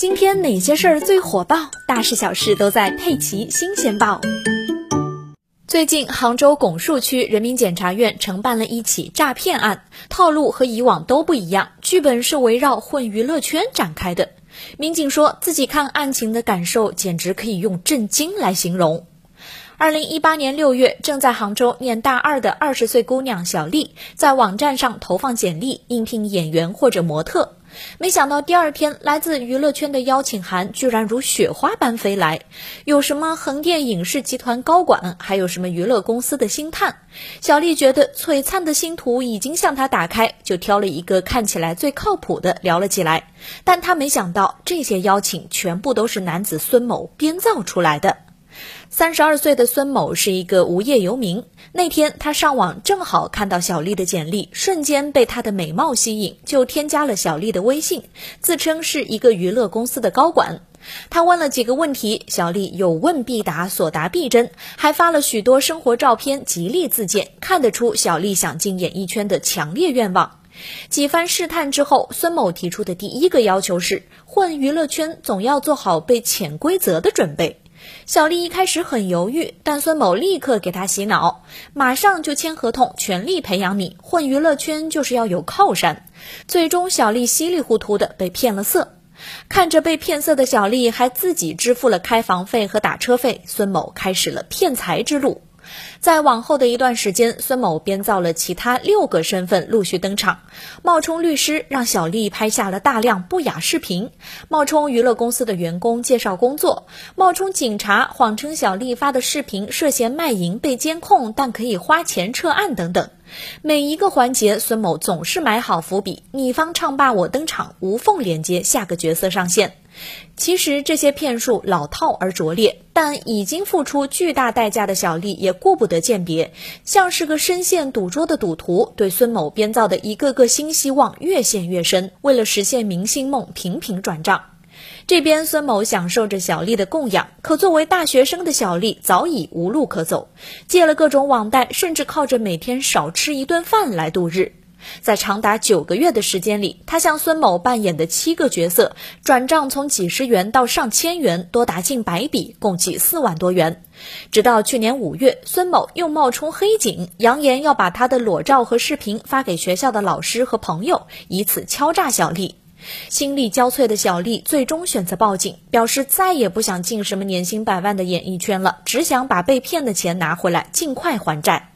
今天哪些事儿最火爆？大事小事都在《佩奇新鲜报》。最近，杭州拱墅区人民检察院承办了一起诈骗案，套路和以往都不一样，剧本是围绕混娱乐圈展开的。民警说自己看案情的感受，简直可以用震惊来形容。二零一八年六月，正在杭州念大二的二十岁姑娘小丽，在网站上投放简历应聘演员或者模特。没想到第二天，来自娱乐圈的邀请函居然如雪花般飞来，有什么横店影视集团高管，还有什么娱乐公司的星探。小丽觉得璀璨的星途已经向她打开，就挑了一个看起来最靠谱的聊了起来。但她没想到，这些邀请全部都是男子孙某编造出来的。三十二岁的孙某是一个无业游民。那天他上网正好看到小丽的简历，瞬间被她的美貌吸引，就添加了小丽的微信，自称是一个娱乐公司的高管。他问了几个问题，小丽有问必答，所答必真，还发了许多生活照片、极力自荐，看得出小丽想进演艺圈的强烈愿望。几番试探之后，孙某提出的第一个要求是：混娱乐圈总要做好被潜规则的准备。小丽一开始很犹豫，但孙某立刻给她洗脑，马上就签合同，全力培养你。混娱乐圈就是要有靠山。最终，小丽稀里糊涂的被骗了色。看着被骗色的小丽，还自己支付了开房费和打车费，孙某开始了骗财之路。在往后的一段时间，孙某编造了其他六个身份陆续登场，冒充律师让小丽拍下了大量不雅视频，冒充娱乐公司的员工介绍工作，冒充警察谎称小丽发的视频涉嫌卖淫被监控，但可以花钱撤案等等。每一个环节，孙某总是埋好伏笔，你方唱罢我登场，无缝连接下个角色上线。其实这些骗术老套而拙劣，但已经付出巨大代价的小丽也顾不得鉴别，像是个深陷赌桌的赌徒，对孙某编造的一个个新希望越陷越深。为了实现明星梦，频频转账。这边孙某享受着小丽的供养，可作为大学生的小丽早已无路可走，借了各种网贷，甚至靠着每天少吃一顿饭来度日。在长达九个月的时间里，他向孙某扮演的七个角色转账从几十元到上千元，多达近百笔，共计四万多元。直到去年五月，孙某又冒充黑警，扬言要把他的裸照和视频发给学校的老师和朋友，以此敲诈小丽。心力交瘁的小丽最终选择报警，表示再也不想进什么年薪百万的演艺圈了，只想把被骗的钱拿回来，尽快还债。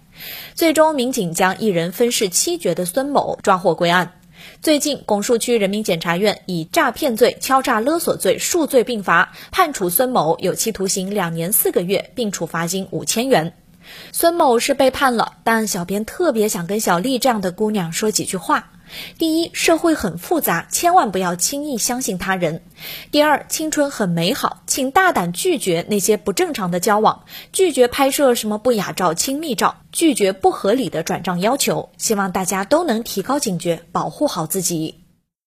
最终，民警将一人分饰七角的孙某抓获归案。最近，拱墅区人民检察院以诈骗罪、敲诈勒索罪数罪并罚，判处孙某有期徒刑两年四个月，并处罚金五千元。孙某是被判了，但小编特别想跟小丽这样的姑娘说几句话。第一，社会很复杂，千万不要轻易相信他人。第二，青春很美好，请大胆拒绝那些不正常的交往，拒绝拍摄什么不雅照、亲密照，拒绝不合理的转账要求。希望大家都能提高警觉，保护好自己。